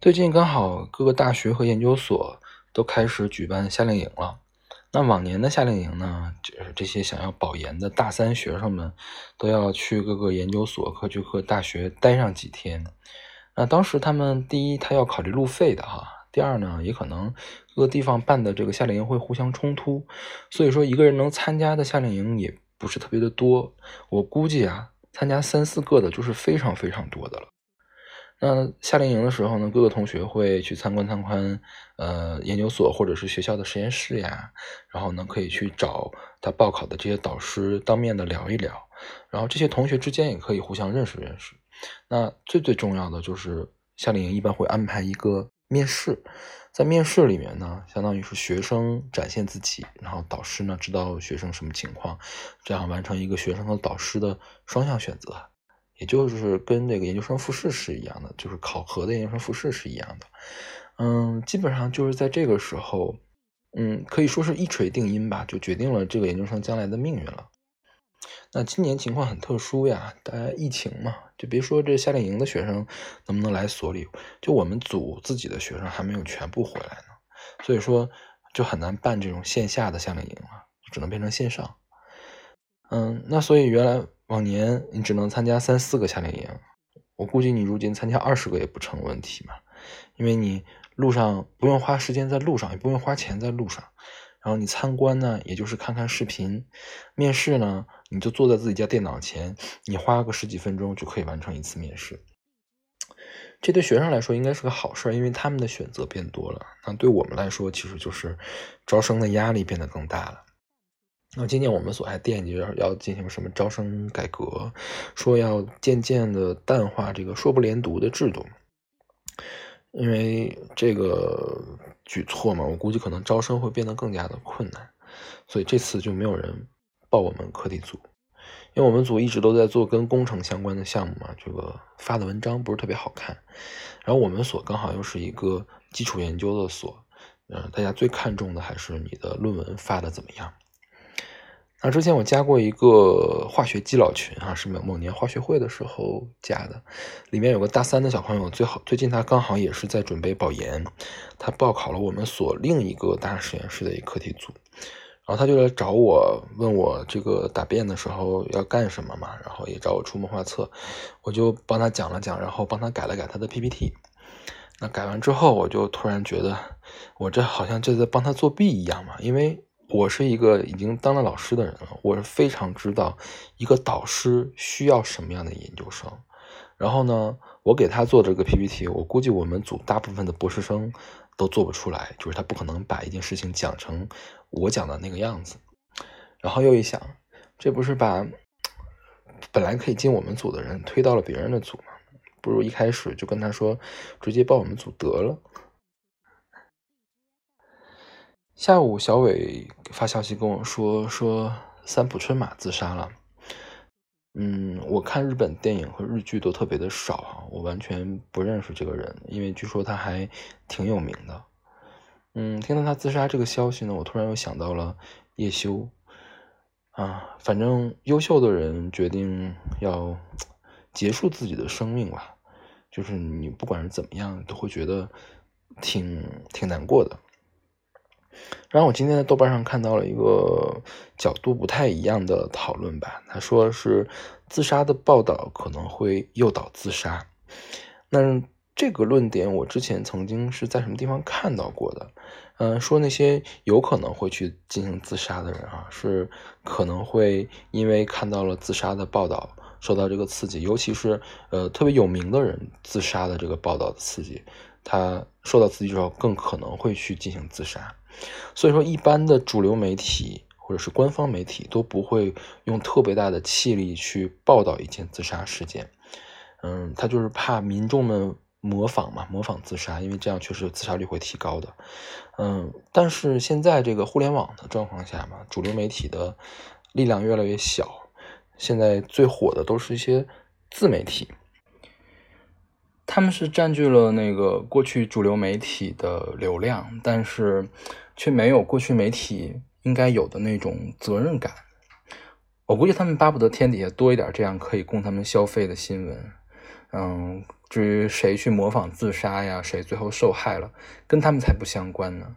最近刚好各个大学和研究所都开始举办夏令营了。那往年的夏令营呢，就是这些想要保研的大三学生们都要去各个研究所、科学课大学待上几天。那当时他们第一，他要考虑路费的哈；第二呢，也可能各个地方办的这个夏令营会互相冲突，所以说一个人能参加的夏令营也不是特别的多。我估计啊，参加三四个的就是非常非常多的了。那夏令营的时候呢，各个同学会去参观参观，呃，研究所或者是学校的实验室呀，然后呢，可以去找他报考的这些导师当面的聊一聊，然后这些同学之间也可以互相认识认识。那最最重要的就是夏令营一般会安排一个面试，在面试里面呢，相当于是学生展现自己，然后导师呢知道学生什么情况，这样完成一个学生和导师的双向选择。也就是跟那个研究生复试是一样的，就是考核的研究生复试是一样的，嗯，基本上就是在这个时候，嗯，可以说是一锤定音吧，就决定了这个研究生将来的命运了。那今年情况很特殊呀，大家疫情嘛，就别说这夏令营的学生能不能来所里，就我们组自己的学生还没有全部回来呢，所以说就很难办这种线下的夏令营了，只能变成线上。嗯，那所以原来。往年你只能参加三四个夏令营，我估计你如今参加二十个也不成问题嘛，因为你路上不用花时间在路上，也不用花钱在路上，然后你参观呢，也就是看看视频；面试呢，你就坐在自己家电脑前，你花个十几分钟就可以完成一次面试。这对学生来说应该是个好事，因为他们的选择变多了。那对我们来说，其实就是招生的压力变得更大了。那今年我们所还惦记着要进行什么招生改革，说要渐渐的淡化这个硕不连读的制度，因为这个举措嘛，我估计可能招生会变得更加的困难，所以这次就没有人报我们课题组，因为我们组一直都在做跟工程相关的项目嘛，这个发的文章不是特别好看，然后我们所刚好又是一个基础研究的所，嗯，大家最看重的还是你的论文发的怎么样。啊之前我加过一个化学基佬群啊，是某某年化学会的时候加的，里面有个大三的小朋友，最好最近他刚好也是在准备保研，他报考了我们所另一个大实验室的一课题组，然后他就来找我，问我这个答辩的时候要干什么嘛，然后也找我出谋划策，我就帮他讲了讲，然后帮他改了改他的 PPT，那改完之后，我就突然觉得，我这好像就在帮他作弊一样嘛，因为。我是一个已经当了老师的人了，我是非常知道一个导师需要什么样的研究生。然后呢，我给他做这个 PPT，我估计我们组大部分的博士生都做不出来，就是他不可能把一件事情讲成我讲的那个样子。然后又一想，这不是把本来可以进我们组的人推到了别人的组吗？不如一开始就跟他说，直接报我们组得了。下午，小伟发消息跟我说，说三浦春马自杀了。嗯，我看日本电影和日剧都特别的少啊，我完全不认识这个人，因为据说他还挺有名的。嗯，听到他自杀这个消息呢，我突然又想到了叶修。啊，反正优秀的人决定要结束自己的生命吧，就是你不管是怎么样，都会觉得挺挺难过的。然后我今天在豆瓣上看到了一个角度不太一样的讨论吧，他说是自杀的报道可能会诱导自杀。那这个论点我之前曾经是在什么地方看到过的？嗯，说那些有可能会去进行自杀的人啊，是可能会因为看到了自杀的报道受到这个刺激，尤其是呃特别有名的人自杀的这个报道的刺激，他受到刺激之后更可能会去进行自杀。所以说，一般的主流媒体或者是官方媒体都不会用特别大的气力去报道一件自杀事件。嗯，他就是怕民众们模仿嘛，模仿自杀，因为这样确实自杀率会提高的。嗯，但是现在这个互联网的状况下嘛，主流媒体的力量越来越小，现在最火的都是一些自媒体。他们是占据了那个过去主流媒体的流量，但是却没有过去媒体应该有的那种责任感。我估计他们巴不得天底下多一点这样可以供他们消费的新闻。嗯，至于谁去模仿自杀呀，谁最后受害了，跟他们才不相关呢。